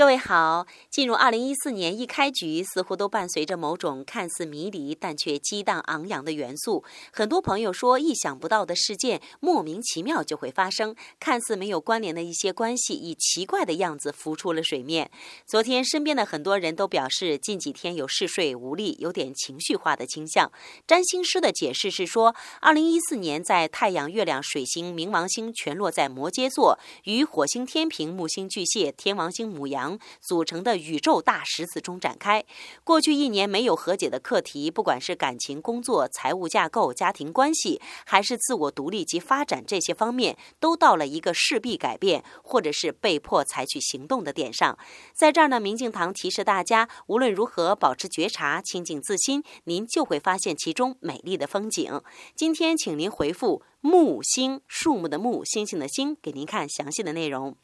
各位好，进入二零一四年一开局，似乎都伴随着某种看似迷离但却激荡昂扬的元素。很多朋友说，意想不到的事件莫名其妙就会发生，看似没有关联的一些关系，以奇怪的样子浮出了水面。昨天，身边的很多人都表示，近几天有嗜睡无力，有点情绪化的倾向。占星师的解释是说，二零一四年在太阳、月亮、水星、冥王星全落在摩羯座，与火星天平、木星巨蟹、天王星母羊。组成的宇宙大十字中展开。过去一年没有和解的课题，不管是感情、工作、财务架构、家庭关系，还是自我独立及发展这些方面，都到了一个势必改变，或者是被迫采取行动的点上。在这儿呢，明镜堂提示大家，无论如何保持觉察、清净自心，您就会发现其中美丽的风景。今天，请您回复木星，树木的木，星星的星，给您看详细的内容。